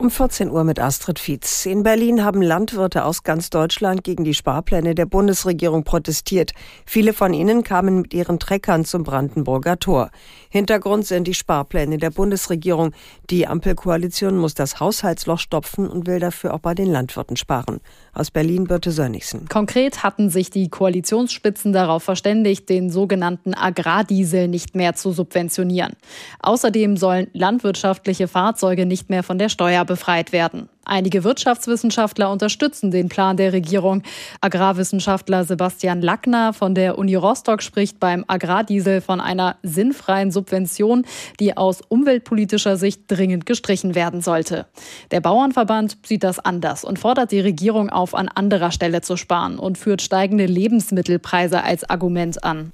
Um 14 Uhr mit Astrid Fietz. In Berlin haben Landwirte aus ganz Deutschland gegen die Sparpläne der Bundesregierung protestiert. Viele von ihnen kamen mit ihren Treckern zum Brandenburger Tor. Hintergrund sind die Sparpläne der Bundesregierung. Die Ampelkoalition muss das Haushaltsloch stopfen und will dafür auch bei den Landwirten sparen. Aus Berlin Birte Sönnigsen. Konkret hatten sich die Koalitionsspitzen darauf verständigt, den sogenannten Agrardiesel nicht mehr zu subventionieren. Außerdem sollen landwirtschaftliche Fahrzeuge nicht mehr von der Steuer befreit werden. Einige Wirtschaftswissenschaftler unterstützen den Plan der Regierung. Agrarwissenschaftler Sebastian Lackner von der Uni Rostock spricht beim Agrardiesel von einer sinnfreien Subvention, die aus umweltpolitischer Sicht dringend gestrichen werden sollte. Der Bauernverband sieht das anders und fordert die Regierung auf, an anderer Stelle zu sparen und führt steigende Lebensmittelpreise als Argument an.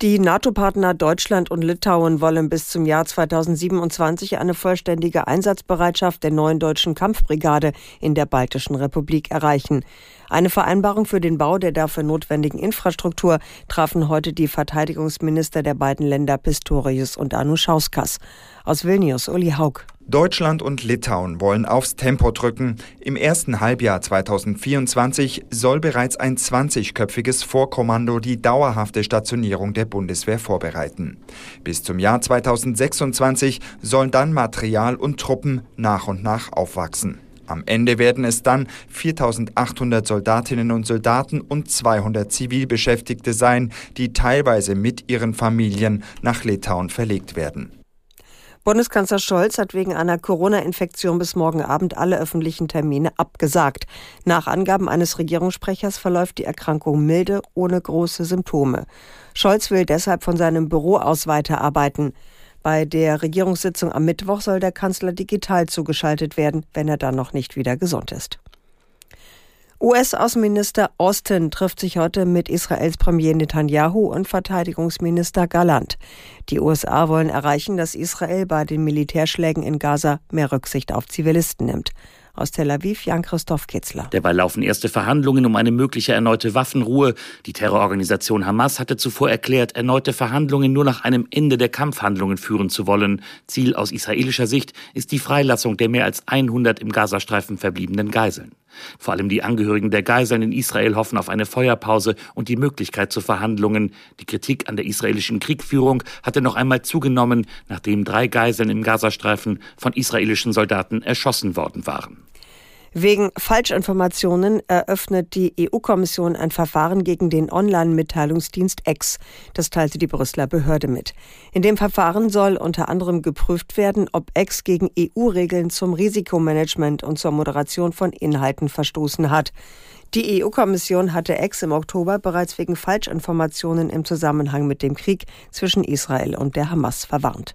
Die NATO-Partner Deutschland und Litauen wollen bis zum Jahr 2027 eine vollständige Einsatzbereitschaft der neuen deutschen Kampfbrigade in der Baltischen Republik erreichen. Eine Vereinbarung für den Bau der dafür notwendigen Infrastruktur trafen heute die Verteidigungsminister der beiden Länder Pistorius und Anuschauskas. Aus Vilnius, Uli Haug. Deutschland und Litauen wollen aufs Tempo drücken. Im ersten Halbjahr 2024 soll bereits ein 20-köpfiges Vorkommando die dauerhafte Stationierung der Bundeswehr vorbereiten. Bis zum Jahr 2026 sollen dann Material und Truppen nach und nach aufwachsen. Am Ende werden es dann 4800 Soldatinnen und Soldaten und 200 Zivilbeschäftigte sein, die teilweise mit ihren Familien nach Litauen verlegt werden. Bundeskanzler Scholz hat wegen einer Corona-Infektion bis morgen Abend alle öffentlichen Termine abgesagt. Nach Angaben eines Regierungssprechers verläuft die Erkrankung milde, ohne große Symptome. Scholz will deshalb von seinem Büro aus weiterarbeiten. Bei der Regierungssitzung am Mittwoch soll der Kanzler digital zugeschaltet werden, wenn er dann noch nicht wieder gesund ist. US-Außenminister Austin trifft sich heute mit Israels Premier Netanyahu und Verteidigungsminister Galland. Die USA wollen erreichen, dass Israel bei den Militärschlägen in Gaza mehr Rücksicht auf Zivilisten nimmt. Aus Tel Aviv Jan-Christoph Kitzler. Derweil laufen erste Verhandlungen um eine mögliche erneute Waffenruhe. Die Terrororganisation Hamas hatte zuvor erklärt, erneute Verhandlungen nur nach einem Ende der Kampfhandlungen führen zu wollen. Ziel aus israelischer Sicht ist die Freilassung der mehr als 100 im Gazastreifen verbliebenen Geiseln. Vor allem die Angehörigen der Geiseln in Israel hoffen auf eine Feuerpause und die Möglichkeit zu Verhandlungen. Die Kritik an der israelischen Kriegführung hatte noch einmal zugenommen, nachdem drei Geiseln im Gazastreifen von israelischen Soldaten erschossen worden waren. Wegen Falschinformationen eröffnet die EU-Kommission ein Verfahren gegen den Online-Mitteilungsdienst X. Das teilte die Brüsseler Behörde mit. In dem Verfahren soll unter anderem geprüft werden, ob X gegen EU-Regeln zum Risikomanagement und zur Moderation von Inhalten verstoßen hat. Die EU-Kommission hatte X im Oktober bereits wegen Falschinformationen im Zusammenhang mit dem Krieg zwischen Israel und der Hamas verwarnt.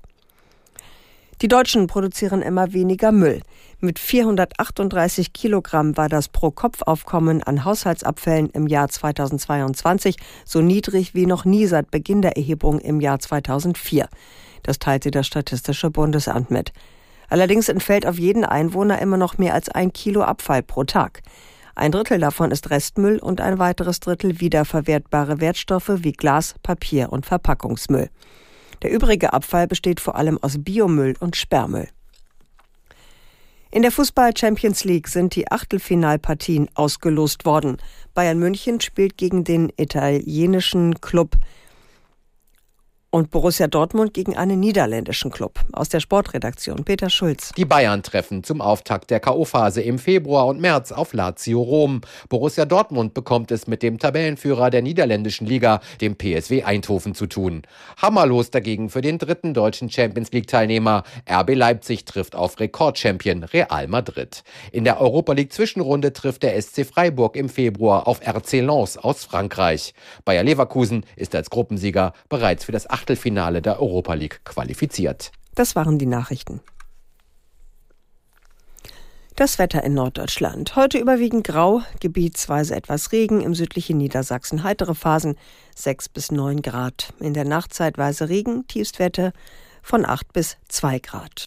Die Deutschen produzieren immer weniger Müll. Mit 438 Kilogramm war das Pro-Kopf-Aufkommen an Haushaltsabfällen im Jahr 2022 so niedrig wie noch nie seit Beginn der Erhebung im Jahr 2004. Das teilte das Statistische Bundesamt mit. Allerdings entfällt auf jeden Einwohner immer noch mehr als ein Kilo Abfall pro Tag. Ein Drittel davon ist Restmüll und ein weiteres Drittel wiederverwertbare Wertstoffe wie Glas, Papier und Verpackungsmüll. Der übrige Abfall besteht vor allem aus Biomüll und Sperrmüll. In der Fußball Champions League sind die Achtelfinalpartien ausgelost worden. Bayern München spielt gegen den italienischen Club und Borussia Dortmund gegen einen niederländischen Club. Aus der Sportredaktion Peter Schulz. Die Bayern treffen zum Auftakt der K.O.-Phase im Februar und März auf Lazio Rom. Borussia Dortmund bekommt es mit dem Tabellenführer der niederländischen Liga, dem PSW Eindhoven, zu tun. Hammerlos dagegen für den dritten deutschen Champions League-Teilnehmer. RB Leipzig trifft auf Rekordchampion Real Madrid. In der Europa League Zwischenrunde trifft der SC Freiburg im Februar auf RC Lens aus Frankreich. Bayer Leverkusen ist als Gruppensieger bereits für das Achtelfinale der Europa League qualifiziert. Das waren die Nachrichten. Das Wetter in Norddeutschland. Heute überwiegend grau, gebietsweise etwas Regen, im südlichen Niedersachsen heitere Phasen 6 bis 9 Grad. In der Nacht zeitweise Regen, Tiefstwerte von 8 bis 2 Grad.